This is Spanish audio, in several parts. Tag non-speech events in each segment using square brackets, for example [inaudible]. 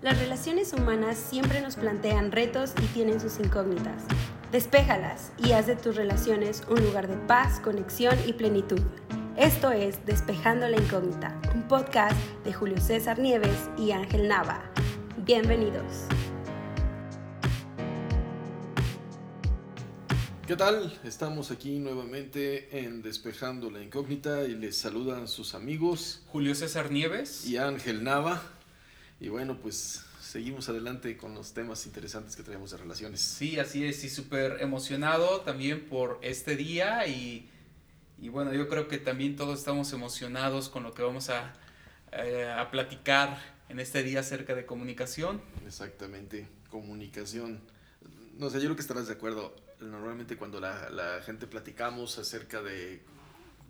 Las relaciones humanas siempre nos plantean retos y tienen sus incógnitas. Despéjalas y haz de tus relaciones un lugar de paz, conexión y plenitud. Esto es Despejando la Incógnita, un podcast de Julio César Nieves y Ángel Nava. Bienvenidos. ¿Qué tal? Estamos aquí nuevamente en Despejando la Incógnita y les saludan sus amigos Julio César Nieves y Ángel Nava. Y bueno, pues seguimos adelante con los temas interesantes que traemos de relaciones. Sí, así es, y súper emocionado también por este día y, y, bueno, yo creo que también todos estamos emocionados con lo que vamos a, eh, a platicar en este día acerca de comunicación. Exactamente, comunicación. No sé, yo creo que estarás de acuerdo. Normalmente cuando la, la gente platicamos acerca de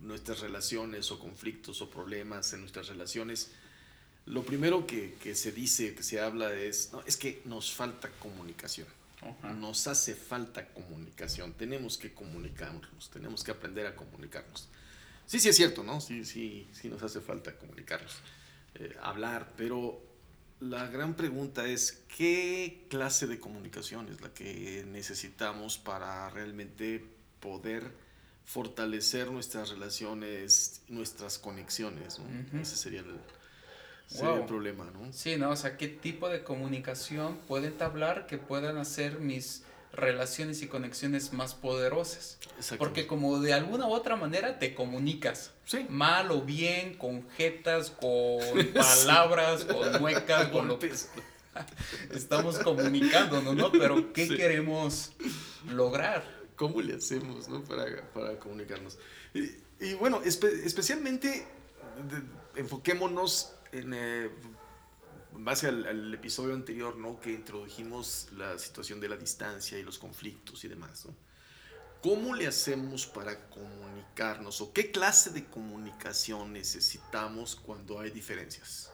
nuestras relaciones o conflictos o problemas en nuestras relaciones, lo primero que, que, se dice, que se habla es, no, es que nos falta comunicación. Ajá. Nos hace falta comunicación. Tenemos que comunicarnos, tenemos que aprender a comunicarnos. Sí, sí es cierto, ¿no? Sí, sí, sí nos hace falta comunicarnos, eh, hablar, pero la gran pregunta es, ¿qué clase de comunicación es la que necesitamos para realmente poder fortalecer nuestras relaciones, nuestras conexiones? ¿no? Uh -huh. Ese sería el, sería wow. el problema, ¿no? Sí, ¿no? O sea, ¿qué tipo de comunicación puede entablar que puedan hacer mis relaciones y conexiones más poderosas? Porque como de alguna u otra manera te comunicas, sí. mal o bien, con jetas, con [laughs] palabras, sí. con muecas, con lo que [laughs] estamos comunicándonos, ¿no? Pero ¿qué sí. queremos lograr? ¿Cómo le hacemos, no? Para, para comunicarnos. Y, y bueno, espe especialmente de, enfoquémonos en, eh, base al, al, episodio anterior, ¿no? Que introdujimos la situación de la distancia y los conflictos y demás, ¿no? ¿Cómo le hacemos para comunicarnos o qué clase de comunicación necesitamos cuando hay diferencias?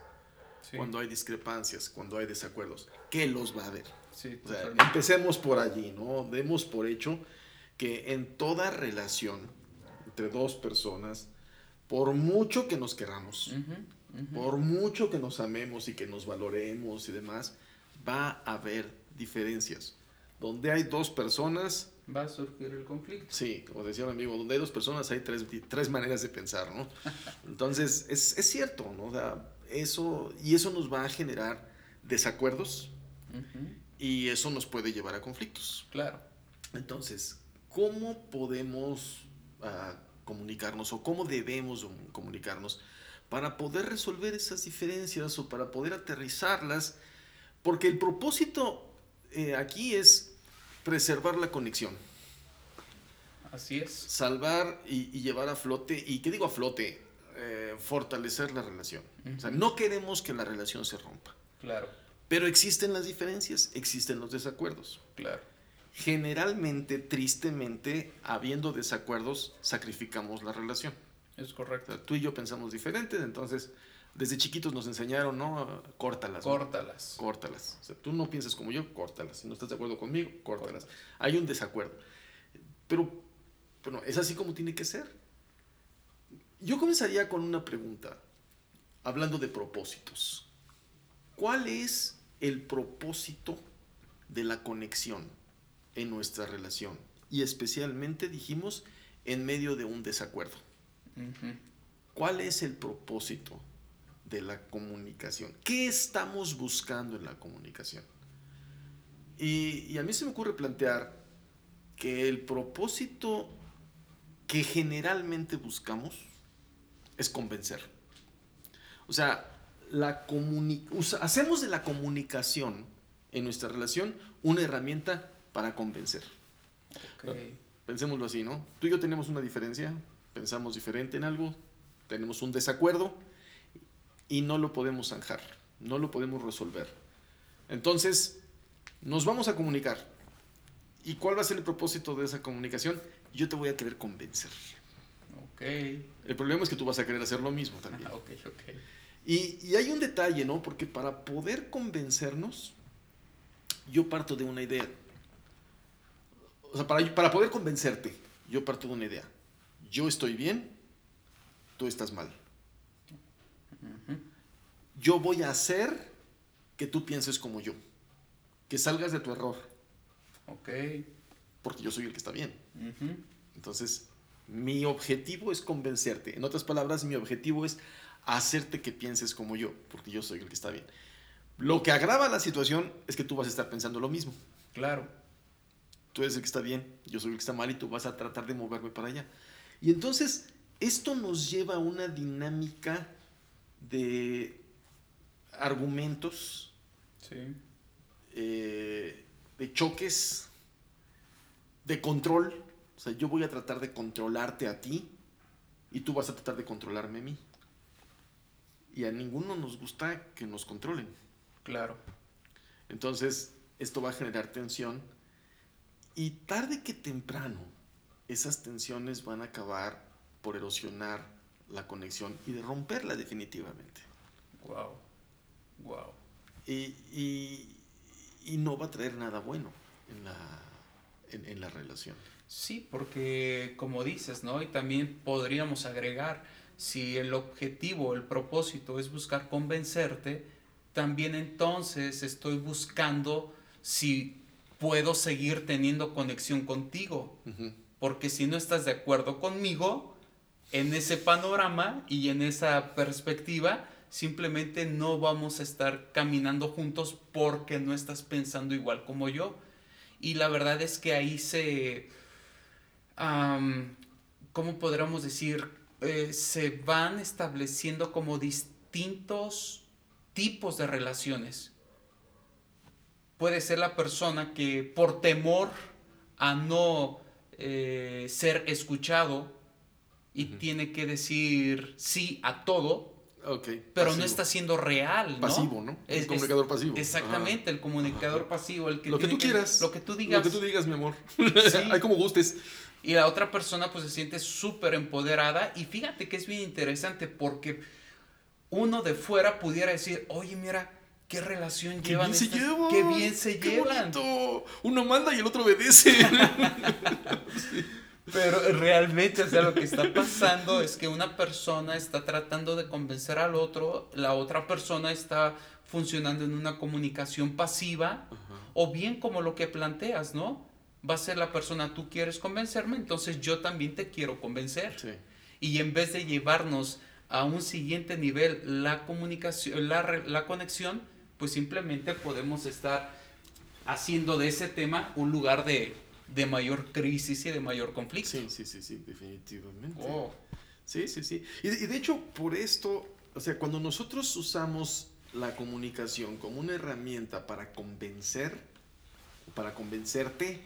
Sí. Cuando hay discrepancias, cuando hay desacuerdos. ¿Qué los va a haber? Sí, o sea, empecemos por allí, ¿no? Demos por hecho que en toda relación entre dos personas, por mucho que nos queramos, uh -huh por mucho que nos amemos y que nos valoremos y demás, va a haber diferencias. Donde hay dos personas... Va a surgir el conflicto. Sí, como decía un amigo, donde hay dos personas hay tres, tres maneras de pensar, ¿no? Entonces, es, es, cierto, ¿no? O sea, eso, y eso nos va a generar desacuerdos uh -huh. y eso nos puede llevar a conflictos. Claro. Entonces, ¿cómo podemos uh, comunicarnos o cómo debemos comunicarnos? Para poder resolver esas diferencias o para poder aterrizarlas, porque el propósito eh, aquí es preservar la conexión. Así es. Salvar y, y llevar a flote, y qué digo a flote, eh, fortalecer la relación. Uh -huh. O sea, no queremos que la relación se rompa. Claro. Pero existen las diferencias, existen los desacuerdos. Claro. Generalmente, tristemente, habiendo desacuerdos, sacrificamos la relación. Es correcto. O sea, tú y yo pensamos diferentes, entonces desde chiquitos nos enseñaron, ¿no? Córtalas. Córtalas. ¿no? Córtalas. O sea, tú no piensas como yo, córtalas. Si no estás de acuerdo conmigo, córtalas. Hay un desacuerdo. Pero, bueno, es así como tiene que ser. Yo comenzaría con una pregunta, hablando de propósitos. ¿Cuál es el propósito de la conexión en nuestra relación? Y especialmente, dijimos, en medio de un desacuerdo. Uh -huh. ¿Cuál es el propósito de la comunicación? ¿Qué estamos buscando en la comunicación? Y, y, a mí se me ocurre plantear que el propósito que generalmente buscamos es convencer. O sea, la hacemos de la comunicación en nuestra relación una herramienta para convencer. Okay. Pensémoslo así, ¿no? Tú y yo tenemos una diferencia, pensamos diferente en algo, tenemos un desacuerdo y no lo podemos zanjar, no lo podemos resolver. Entonces, nos vamos a comunicar. ¿Y cuál va a ser el propósito de esa comunicación? Yo te voy a querer convencer. Ok. El problema es que tú vas a querer hacer lo mismo también. [laughs] ok, ok. Y, y hay un detalle, ¿no? Porque para poder convencernos, yo parto de una idea. O sea, para, para poder convencerte, yo parto de una idea yo estoy bien, tú estás mal. Uh -huh. Yo voy a hacer que tú pienses como yo, que salgas de tu error. Ok. Porque yo soy el que está bien. Entonces, mi objetivo es convencerte. En otras palabras, mi objetivo es hacerte que pienses como yo, porque yo soy el que está bien. Lo que agrava la situación es que tú vas a estar pensando lo mismo. Claro. Tú eres el que está bien, yo soy el que está mal y tú vas a tratar de moverme para allá. Y entonces, esto nos lleva a una dinámica de argumentos, Sí. eh, de choques, de control. O sea, yo voy a tratar de controlarte a ti y tú vas a tratar de controlarme a mí. Y a ninguno nos gusta que nos controlen. Claro. Entonces, esto va a generar tensión y tarde que temprano, esas tensiones van a acabar por erosionar la conexión y de romperla definitivamente. Wow. Wow. Y, y- y no va a traer nada bueno en la, en, en la relación. Sí, porque como dices, ¿no? Y también podríamos agregar, si el objetivo, el propósito es buscar convencerte, también entonces estoy buscando si puedo seguir teniendo conexión contigo. Ujú. Porque si no estás de acuerdo conmigo, en ese panorama y en esa perspectiva, simplemente no vamos a estar caminando juntos porque no estás pensando igual como yo. Y la verdad es que ahí se, ¿cómo podríamos decir? Eh, se van estableciendo como distintos tipos de relaciones. Puede ser la persona que por temor a no eh, ser escuchado y tiene que decir sí a todo, pero pasivo. no está siendo real, ¿no? Pasivo, ¿no? Es- el comunicador pasivo. Exactamente, el comunicador pasivo, el que Lo que tú quieras. lo que tú digas. Lo que tú digas, mi amor. Sí. [laughs] Hay como gustes. Y la otra persona pues se siente súper empoderada y fíjate que es bien interesante porque uno de fuera pudiera decir, oye, mira, qué relación Qué llevan bien se estas- llevan. qué bien se Qué llevan. bonito. Uno manda y el otro obedece. [laughs] Pero realmente, o sea, lo que está pasando es que una persona está tratando de convencer al otro, la otra persona está funcionando en una comunicación pasiva, o bien como lo que planteas, ¿no? Va a ser la persona, tú quieres convencerme, entonces yo también te quiero convencer. Sí. Y en vez de llevarnos a un siguiente nivel la comunicación, la, la conexión, pues simplemente podemos estar haciendo de ese tema un lugar de, de mayor crisis y de mayor conflicto. Sí, sí, sí, sí, definitivamente. Oh, Sí, sí, sí. Y, de- y de hecho, por esto, o sea, cuando nosotros usamos la comunicación como una herramienta para convencer, para convencerte,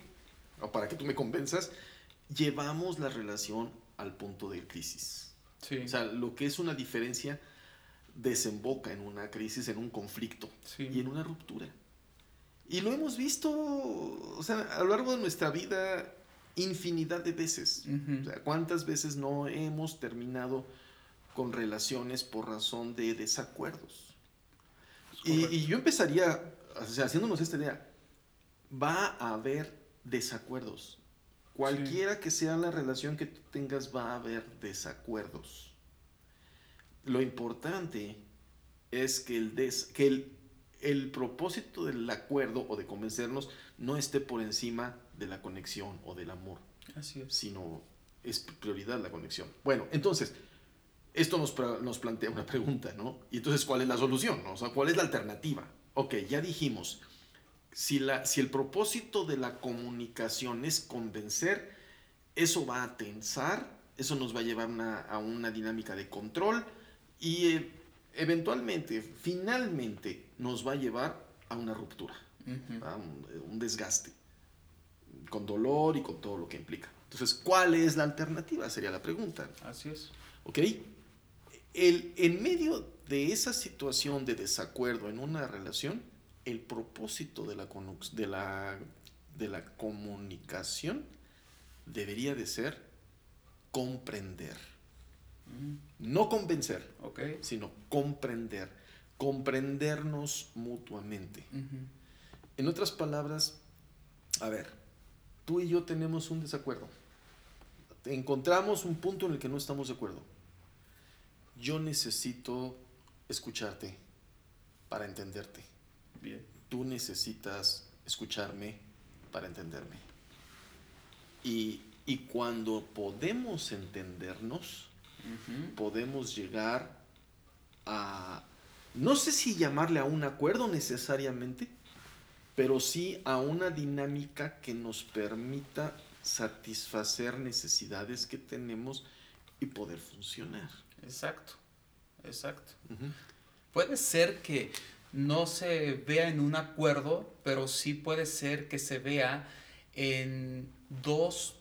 o para que tú me convenzas, llevamos la relación al punto de crisis. sí, O sea, lo que es una diferencia desemboca en una crisis, en un conflicto sí. y en una ruptura. Y lo hemos visto, o sea, a lo largo de nuestra vida infinidad de veces. Ujú. O sea, ¿cuántas veces no hemos terminado con relaciones por razón de desacuerdos? Y, y yo empezaría, o sea, haciéndonos esta idea, va a haber desacuerdos. Cualquiera que sea la relación que tú tengas, va a haber desacuerdos. Lo importante es que el, des- que el, el propósito del acuerdo o de convencernos no esté por encima de la conexión o del amor Así es. sino es prioridad la conexión. Bueno, entonces, esto nos, nos plantea una pregunta, ¿no? Y entonces, ¿cuál es la solución? no? O sea, ¿cuál es la alternativa? Ok, ya dijimos, si, la, si el propósito de la comunicación es convencer, eso va a tensar, eso nos va a llevar una- a una dinámica de control y eh, eventualmente, finalmente, nos va a llevar a una ruptura a un, un desgaste, con dolor y con todo lo que implica. Entonces, ¿cuál es la alternativa? Sería la pregunta. Así es. ¿Ok? El, en medio de esa situación de desacuerdo en una relación, el propósito de la, de la, de la comunicación debería de ser comprender. No convencer, sino comprender. Comprendernos mutuamente. En otras palabras, a ver, tú y yo tenemos un desacuerdo. Encontramos un punto en el que no estamos de acuerdo. Yo necesito escucharte para entenderte. Bien. Tú necesitas escucharme para entenderme. Y, cuando podemos entendernos, podemos llegar a, no sé si llamarle a un acuerdo necesariamente, pero sí a una dinámica que nos permita satisfacer necesidades que tenemos y poder funcionar. Exacto, exacto. Puede ser que no se vea en un acuerdo, pero sí puede ser que se vea en dos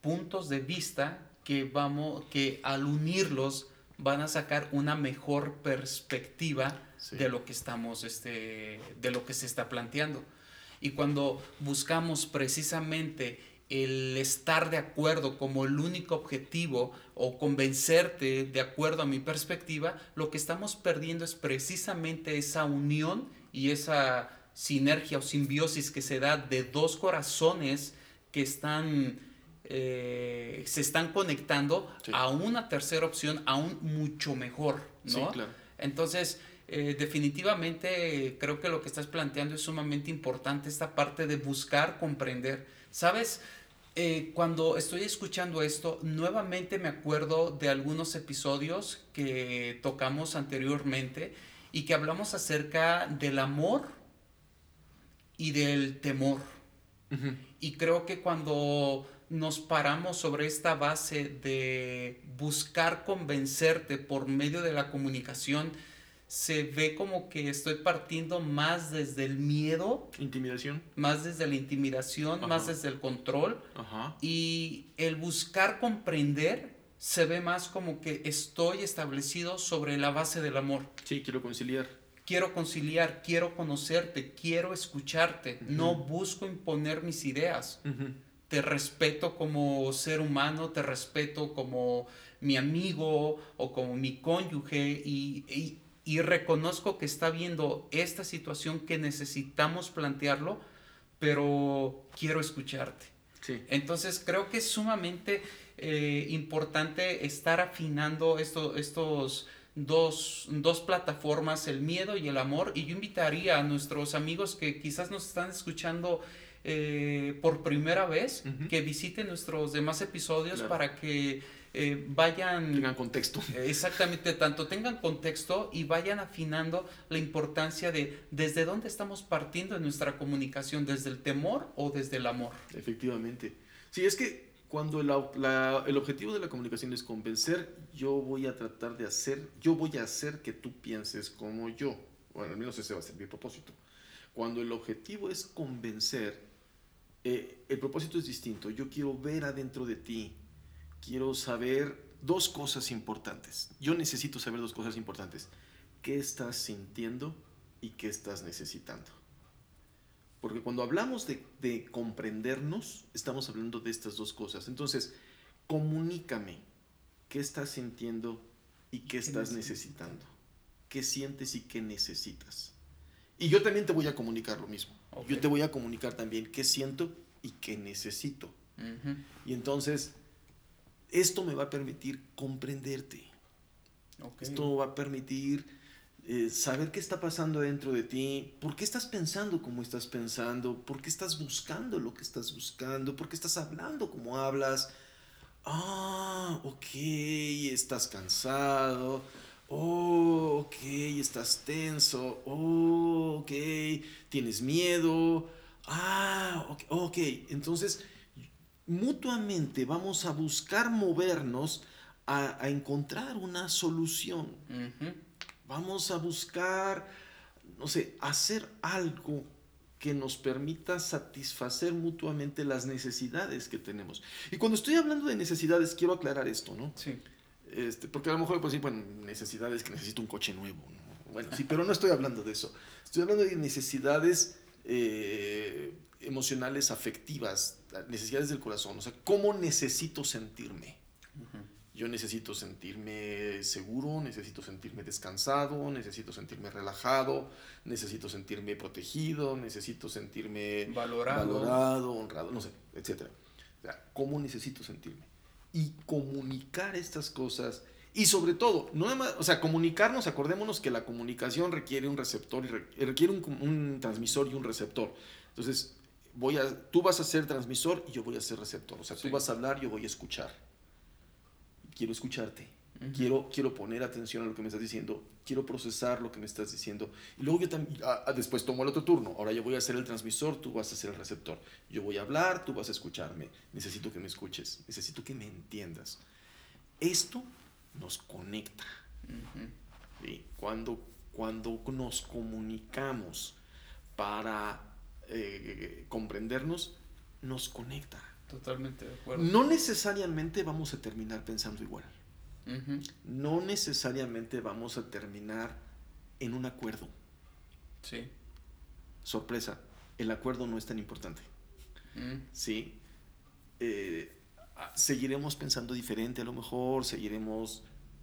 puntos de vista que vamos que al unirlos van a sacar una mejor perspectiva de lo que estamos este de lo que se está planteando. Y cuando buscamos precisamente el estar de acuerdo como el único objetivo o convencerte de acuerdo a mi perspectiva, lo que estamos perdiendo es precisamente esa unión y esa sinergia o simbiosis que se da de dos corazones que están eh, se están conectando a una tercera opción aún mucho mejor, ¿no? Entonces, eh, definitivamente creo que lo que estás planteando es sumamente importante, esta parte de buscar comprender. ¿Sabes? Eh, cuando estoy escuchando esto, nuevamente me acuerdo de algunos episodios que tocamos anteriormente y que hablamos acerca del amor y del temor. Y creo que cuando nos paramos sobre esta base de buscar convencerte por medio de la comunicación, se ve como que estoy partiendo más desde el miedo. Intimidación. Más desde la intimidación, más desde el control. Ajá. Y el buscar comprender se ve más como que estoy establecido sobre la base del amor. Sí, quiero conciliar. Quiero conciliar, quiero conocerte, quiero escucharte. No busco imponer mis ideas. Te respeto como ser humano, te respeto como mi amigo o como mi cónyuge y y reconozco que está viendo esta situación que necesitamos plantearlo, pero quiero escucharte. Entonces creo que es sumamente eh, importante estar afinando esto, estos dos, dos, plataformas, el miedo y el amor. Y yo invitaría a nuestros amigos que quizás nos están escuchando eh, por primera vez, que visiten nuestros demás episodios para que eh, vayan... Tengan contexto. Exactamente, tanto tengan contexto y vayan afinando la importancia de desde dónde estamos partiendo en nuestra comunicación, desde el temor o desde el amor. Efectivamente. Sí, es que cuando el objetivo de la comunicación es convencer, yo voy a tratar de hacer, yo voy a hacer que tú pienses como yo. Bueno, al menos ese va a ser mi propósito. Cuando el objetivo es convencer, eh, el propósito es distinto. Yo quiero ver adentro de ti quiero saber dos cosas importantes. Yo necesito saber dos cosas importantes. ¿Qué estás sintiendo y qué estás necesitando? Porque cuando hablamos de, comprendernos, estamos hablando de estas dos cosas. Entonces, comunícame qué estás sintiendo y qué, estás necesitando. ¿Qué sientes y qué necesitas? Y yo también te voy a comunicar lo mismo. Yo te voy a comunicar también qué siento y qué necesito. Y entonces esto me va a permitir comprenderte. Esto me va a permitir eh, saber qué está pasando dentro de ti, por qué estás pensando como estás pensando, por qué estás buscando lo que estás buscando, por qué estás hablando como hablas. Ah, ok, estás cansado. Oh, ok, estás tenso. Oh, ok, tienes miedo. Ah, ok, okay. entonces mutuamente vamos a buscar movernos a, encontrar una solución. Vamos a buscar, no sé, hacer algo que nos permita satisfacer mutuamente las necesidades que tenemos. Y cuando estoy hablando de necesidades, quiero aclarar esto, ¿no? Sí. Este, porque a lo mejor, pues sí, bueno, necesidades que necesito un coche nuevo, Bueno, sí, pero no estoy hablando de eso. Estoy hablando de necesidades eh, emocionales, afectivas, necesidades del corazón. O sea, ¿cómo necesito sentirme? Yo necesito sentirme seguro, necesito sentirme descansado, necesito sentirme relajado, necesito sentirme protegido, necesito sentirme valorado, honrado, no sé, etc. O sea, ¿cómo necesito sentirme? Y comunicar estas cosas Y sobre todo, no nada más, o sea, comunicarnos, acordémonos que la comunicación requiere un receptor y re- requiere un, un transmisor y un receptor. Entonces, voy a, tú vas a ser transmisor y yo voy a ser receptor. O sea, Sí. tú vas a hablar, yo voy a escuchar. Quiero escucharte. Quiero, quiero poner atención a lo que me estás diciendo. Quiero procesar lo que me estás diciendo. Y luego yo también, ah, ah, después tomo el otro turno. Ahora yo voy a ser el transmisor, tú vas a ser el receptor. Yo voy a hablar, tú vas a escucharme. Necesito que me escuches. Necesito que me entiendas. Esto nos conecta. ¿sí? Cuando, cuando nos comunicamos para eh, comprendernos, nos conecta. Totalmente de acuerdo. No necesariamente vamos a terminar pensando igual. No necesariamente vamos a terminar en un acuerdo. Sí. Sorpresa, el acuerdo no es tan importante. Mm. ¿sí? Eh, ah, seguiremos pensando diferente a lo mejor, seguiremos,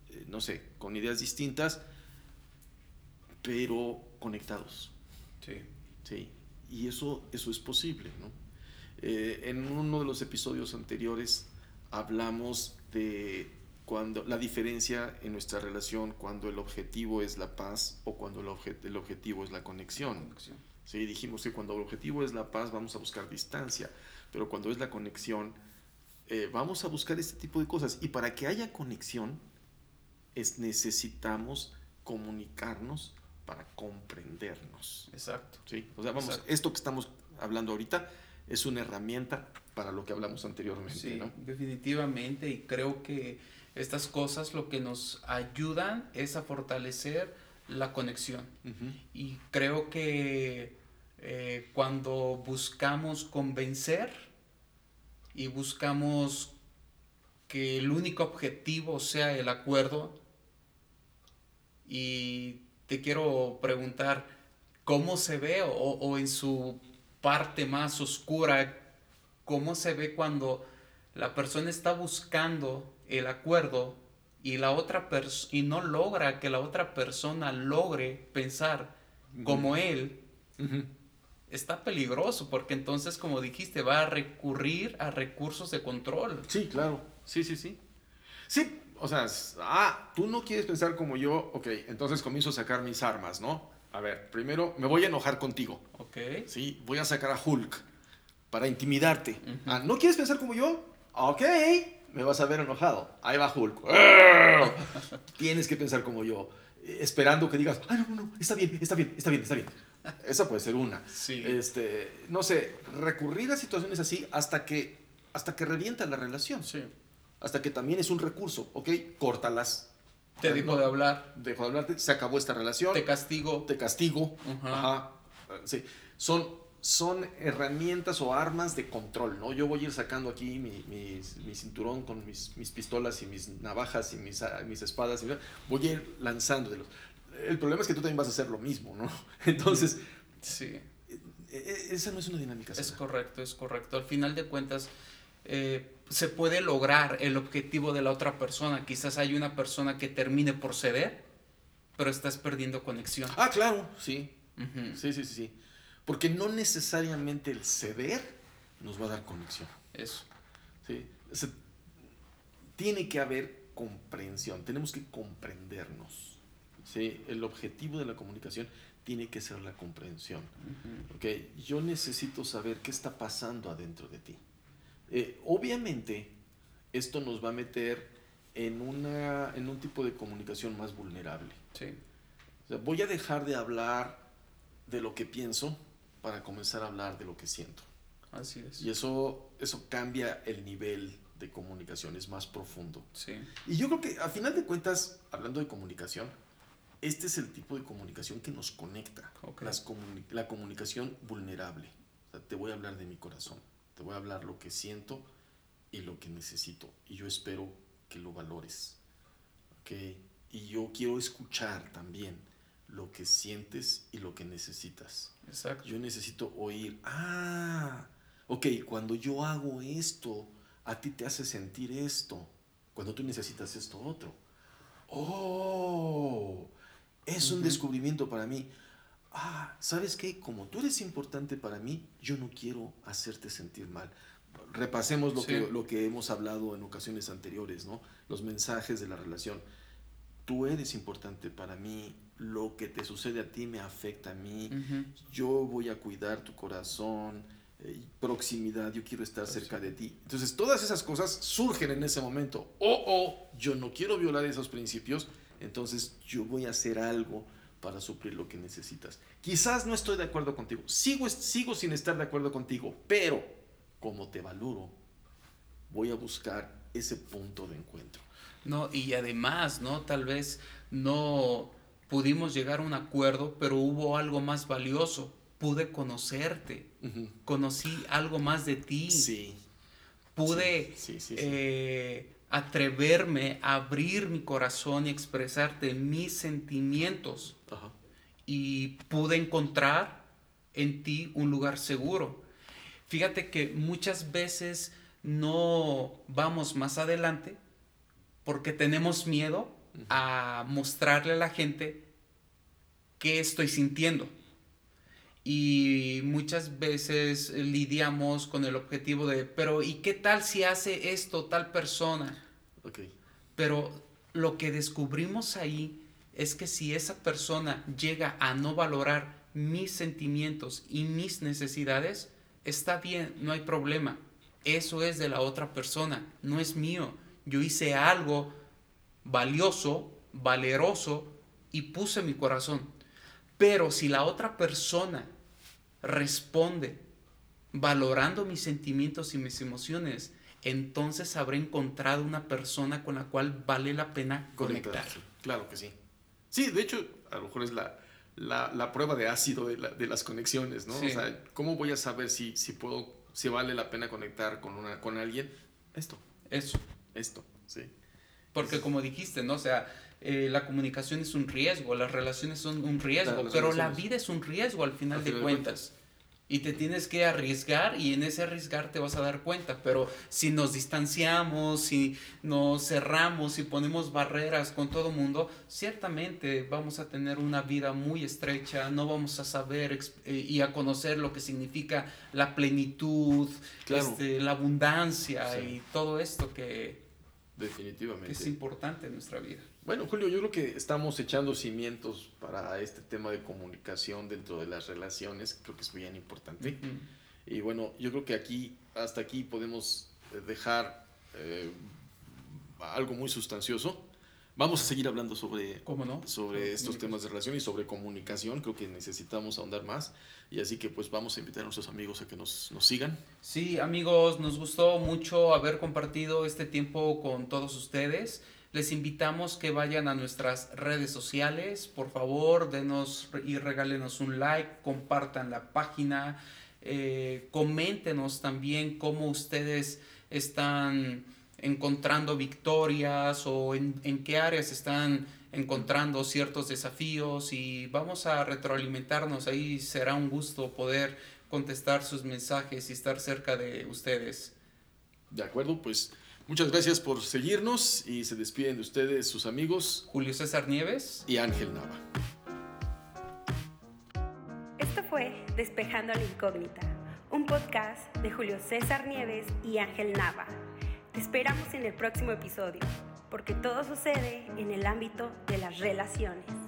eh, no sé, con ideas distintas, pero conectados, Sí. ¿sí? Y eso, eso es posible, ¿no? Eh, en uno de los episodios anteriores hablamos de cuando la diferencia en nuestra relación cuando el objetivo es la paz o cuando el, obje- el objetivo es la conexión. Conexión. Sí, dijimos que cuando el objetivo es la paz vamos a buscar distancia, pero cuando es la conexión eh, vamos a buscar este tipo de cosas. Y para que haya conexión es necesitamos comunicarnos para comprendernos. Exacto. ¿sí? O sea, vamos, Exacto. esto que estamos hablando ahorita es una herramienta para lo que hablamos anteriormente. Sí, ¿no? definitivamente. Y creo que estas cosas lo que nos ayudan es a fortalecer la conexión. Y creo que eh, cuando buscamos convencer y buscamos que el único objetivo sea el acuerdo, y te quiero preguntar, ¿cómo se ve o, o en su parte más oscura, cómo se ve cuando la persona está buscando el acuerdo y la otra pers- y no logra que la otra persona logre pensar como él, está peligroso porque entonces, como dijiste, va a recurrir a recursos de control. Sí, claro. Sí, sí, sí. Sí, o sea, es- ah, tú no quieres pensar como yo, ok, entonces comienzo a sacar mis armas, ¿no? A ver, primero me voy a enojar contigo, ¿Ok? ¿sí? Voy a sacar a Hulk para intimidarte. Ah, ¿no quieres pensar como yo? Ok, me vas a ver enojado. Ahí va Hulk. [laughs] Tienes que pensar como yo, esperando que digas, ah, no, no, no, está bien, está bien, está bien, está bien. Esa puede ser una. Sí. Este, no sé, recurrir a situaciones así hasta que, hasta que revienta la relación Sí. hasta que también es un recurso, ¿ok? Córtalas. Te dijo de hablar, Dejo de hablarte, se acabó esta relación, te castigo. te castigo. Ajá. Sí. Son, son herramientas o armas de control, ¿no? Yo voy a ir sacando aquí mi, mi cinturón con mis, mis pistolas y mis navajas y mis, ah, mis espadas. y voy a ir lanzándolos. El problema es que tú también vas a hacer lo mismo, ¿no? [laughs] Entonces, Sí. e- e- esa no es una dinámica Es sana. correcto, es correcto. Al final de cuentas, eh, se puede lograr el objetivo de la otra persona. Quizás hay una persona que termine por ceder, pero estás perdiendo conexión. Ah, claro, sí. Sí, sí, sí, sí. Porque no necesariamente el ceder nos va a dar conexión. Eso. ¿sí? Se- tiene que haber comprensión, tenemos que comprendernos. ¿sí? El objetivo de la comunicación tiene que ser la comprensión. Ujú. ¿ok? Yo necesito saber qué está pasando adentro de ti. Eh, obviamente, esto nos va a meter en, una, en un tipo de comunicación más vulnerable. Sí. O sea, voy a dejar de hablar de lo que pienso para comenzar a hablar de lo que siento. Así es. Y eso, eso cambia el nivel de comunicación, es más profundo. Sí. Y yo creo que a final de cuentas, hablando de comunicación, este es el tipo de comunicación que nos conecta. Las comuni- la comunicación vulnerable. O sea, te voy a hablar de mi corazón, te voy a hablar lo que siento y lo que necesito. Y yo espero que lo valores. ¿ok? Y yo quiero escuchar también lo que sientes y lo que necesitas. Exacto. Yo necesito oír, ah, ok, cuando yo hago esto, a ti te hace sentir esto, cuando tú necesitas esto otro. Oh, es un descubrimiento para mí. Ah, ¿sabes qué? Como tú eres importante para mí, yo no quiero hacerte sentir mal. Repasemos lo, Sí. que, lo que hemos hablado en ocasiones anteriores, ¿no? Los mensajes de la relación. tú eres importante para mí, lo que te sucede a ti me afecta a mí, yo voy a cuidar tu corazón, eh, proximidad, yo quiero estar cerca de ti. Entonces, todas esas cosas surgen en ese momento. O, o, yo no quiero violar esos principios, entonces yo voy a hacer algo para suplir lo que necesitas. Quizás no estoy de acuerdo contigo, sigo, sigo sin estar de acuerdo contigo, pero como te valoro, voy a buscar ese punto de encuentro. No, y además, ¿no? Tal vez no pudimos llegar a un acuerdo, pero hubo algo más valioso. Pude conocerte, conocí algo más de ti, Sí. pude Sí, sí, eh, atreverme a abrir mi corazón y expresarte mis sentimientos y pude encontrar en ti un lugar seguro. Fíjate que muchas veces no vamos más adelante porque tenemos miedo a mostrarle a la gente qué estoy sintiendo. Y muchas veces lidiamos con el objetivo de, pero ¿y qué tal si hace esto tal persona? Ok. Pero lo que descubrimos ahí es que si esa persona llega a no valorar mis sentimientos y mis necesidades, está bien, no hay problema. Eso es de la otra persona, no es mío. Yo hice algo valioso, valeroso y puse mi corazón. Pero si la otra persona responde valorando mis sentimientos y mis emociones, entonces habré encontrado una persona con la cual vale la pena conectar. Claro que sí. Sí, de hecho, a lo mejor es la, la, la prueba de ácido de, la- de las conexiones, ¿no? Sí. O sea, ¿cómo voy a saber si, si puedo, si vale la pena conectar con, una, con alguien? Esto, Eso. esto, sí. Porque como dijiste, ¿no? O sea, eh, la comunicación es un riesgo, las relaciones son un riesgo, Las pero la vida es un riesgo al final Al de cuentas. Y te tienes que arriesgar y en ese arriesgar te vas a dar cuenta. Pero si nos distanciamos, si nos cerramos, si ponemos barreras con todo mundo, ciertamente vamos a tener una vida muy estrecha, no vamos a saber eh, y a conocer lo que significa la plenitud, Claro. este, la abundancia Sí. y todo esto que, que Definitivamente. es importante en nuestra vida. Bueno, Julio, yo creo que estamos echando cimientos para este tema de comunicación dentro de las relaciones. Creo que es bien importante. Y bueno, yo creo que aquí, hasta aquí podemos dejar eh, algo muy sustancioso. Vamos a seguir hablando sobre, sobre estos temas de relación y sobre comunicación. Creo que necesitamos ahondar más. Y así que pues vamos a invitar a nuestros amigos a que nos, nos sigan. Sí, amigos, nos gustó mucho haber compartido este tiempo con todos ustedes. Les invitamos que vayan a nuestras redes sociales. Por favor, denos y regálenos un like, compartan la página, eh, coméntenos también cómo ustedes están encontrando victorias o en, en qué áreas están encontrando ciertos desafíos y vamos a retroalimentarnos. Ahí será un gusto poder contestar sus mensajes y estar cerca de ustedes. De acuerdo, pues muchas gracias por seguirnos y se despiden de ustedes sus amigos Julio César Nieves. y Ángel Nava. Esto fue Despejando la Incógnita, un podcast de Julio César Nieves y Ángel Nava. Te esperamos en el próximo episodio, porque todo sucede en el ámbito de las relaciones.